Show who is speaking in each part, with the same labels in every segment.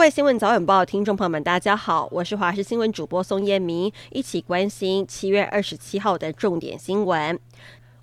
Speaker 1: 各位新闻早晚报听众朋友们，大家好，我是华视新闻主播宋燕明，一起关心七月二十七号的重点新闻。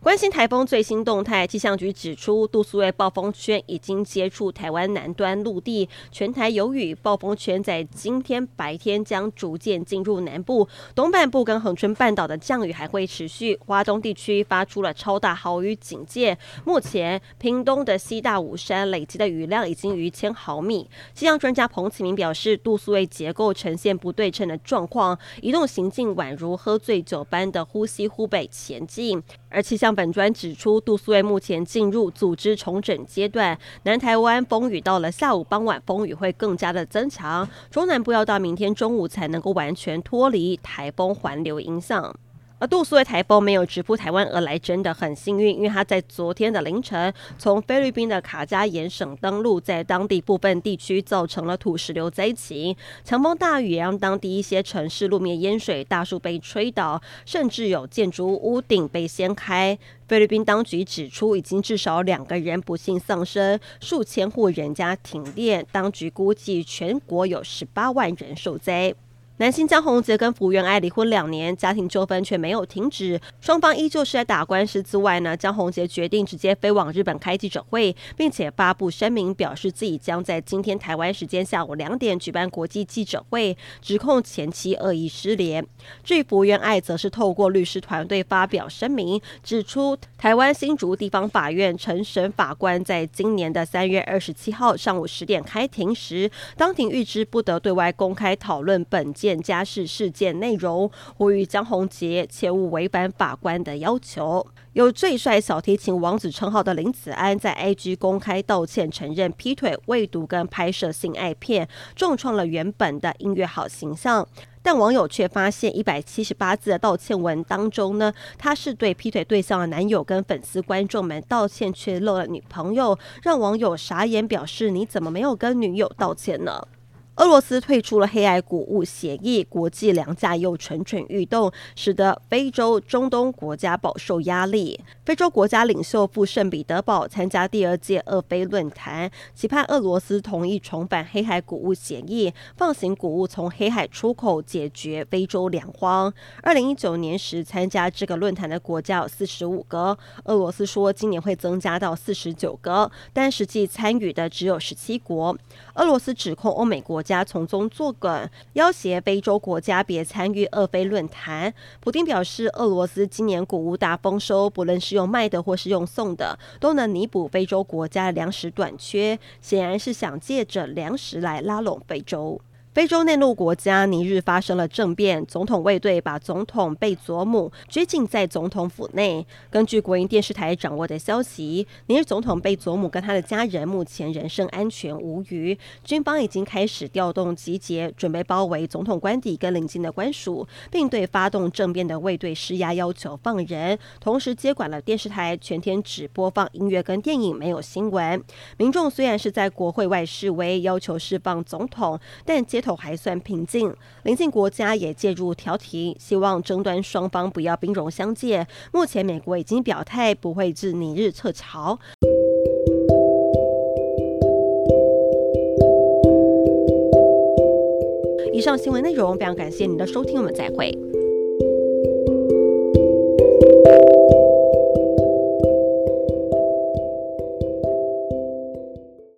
Speaker 1: 关心台风最新动态，气象局指出，杜苏芮暴风圈已经接触台湾南端陆地，全台有雨。暴风圈在今天白天将逐渐进入南部、东半部跟恒春半岛的降雨还会持续。华东地区发出了超大豪雨警戒。目前，屏东的西大武山累积的雨量已经逾千毫米。气象专家彭启明表示，杜苏芮结构呈现不对称的状况，移动行径宛如喝醉酒般的呼西忽北前进。而气象本专指出，杜苏芮目前进入组织重整阶段，南台湾风雨到了下午傍晚，风雨会更加的增强，中南部要到明天中午才能够完全脱离台风环流影响。而杜苏芮台风没有直扑台湾而来，真的很幸运，因为它在昨天的凌晨从菲律宾的卡加延省登陆，在当地部分地区造成了土石流灾情，强风大雨让当地一些城市路面淹水，大树被吹倒，甚至有建筑物屋顶被掀开。菲律宾当局指出，已经至少两个人不幸丧生，数千户人家停电，当局估计全国有十八万人受灾。男星江宏杰跟福原爱离婚两年，家庭纠纷却没有停止，双方依旧是在打官司之外呢。江宏杰决定直接飞往日本开记者会，并且发布声明，表示自己将在今天台湾时间下午两点举办国际记者会，指控前妻恶意失联。至于福原爱，则是透过律师团队发表声明，指出台湾新竹地方法院陈审法官在今年的三月二十七号上午十点开庭时，当庭预知不得对外公开讨论本件。家事事件内容，呼吁江宏杰切勿违反法官的要求。有最帅小提琴王子称号的林子安在 IG 公开道歉，承认劈腿、未毒跟拍摄性爱片，重创了原本的音乐好形象。但网友却发现一百七十八字的道歉文当中呢，他是对劈腿对象的男友跟粉丝观众们道歉，却漏了女朋友，让网友傻眼，表示你怎么没有跟女友道歉呢？俄罗斯退出了黑海谷物协议，国际粮价又蠢蠢欲动，使得非洲、中东国家饱受压力。非洲国家领袖赴圣彼得堡参加第二届俄非论坛，期盼俄罗斯同意重返黑海谷物协议，放行谷物从黑海出口，解决非洲粮荒。二零一九年时参加这个论坛的国家有四十五个，俄罗斯说今年会增加到四十九个，但实际参与的只有十七国。俄罗斯指控欧美国家从中作梗，要挟非洲国家别参与俄非论坛。普丁表示，俄罗斯今年谷物大丰收，不论是用卖的或是用送的，都能弥补非洲国家的粮食短缺。显然是想借着粮食来拉拢非洲。非洲内陆国家尼日发生了政变，总统卫队把总统贝佐姆拘禁在总统府内。根据国营电视台掌握的消息，尼日总统贝佐姆跟他的家人目前人身安全无虞。军方已经开始调动集结，准备包围总统官邸跟邻近的官署，并对发动政变的卫队施压，要求放人。同时接管了电视台，全天只播放音乐跟电影，没有新闻。民众虽然是在国会外示威，要求释放总统，但街头还算平静，邻近国家也介入调停，希望争端双方不要兵戎相见。目前美国已经表态不会致尼日撤侨。以上新闻内容非常感谢您的收听，我们再会。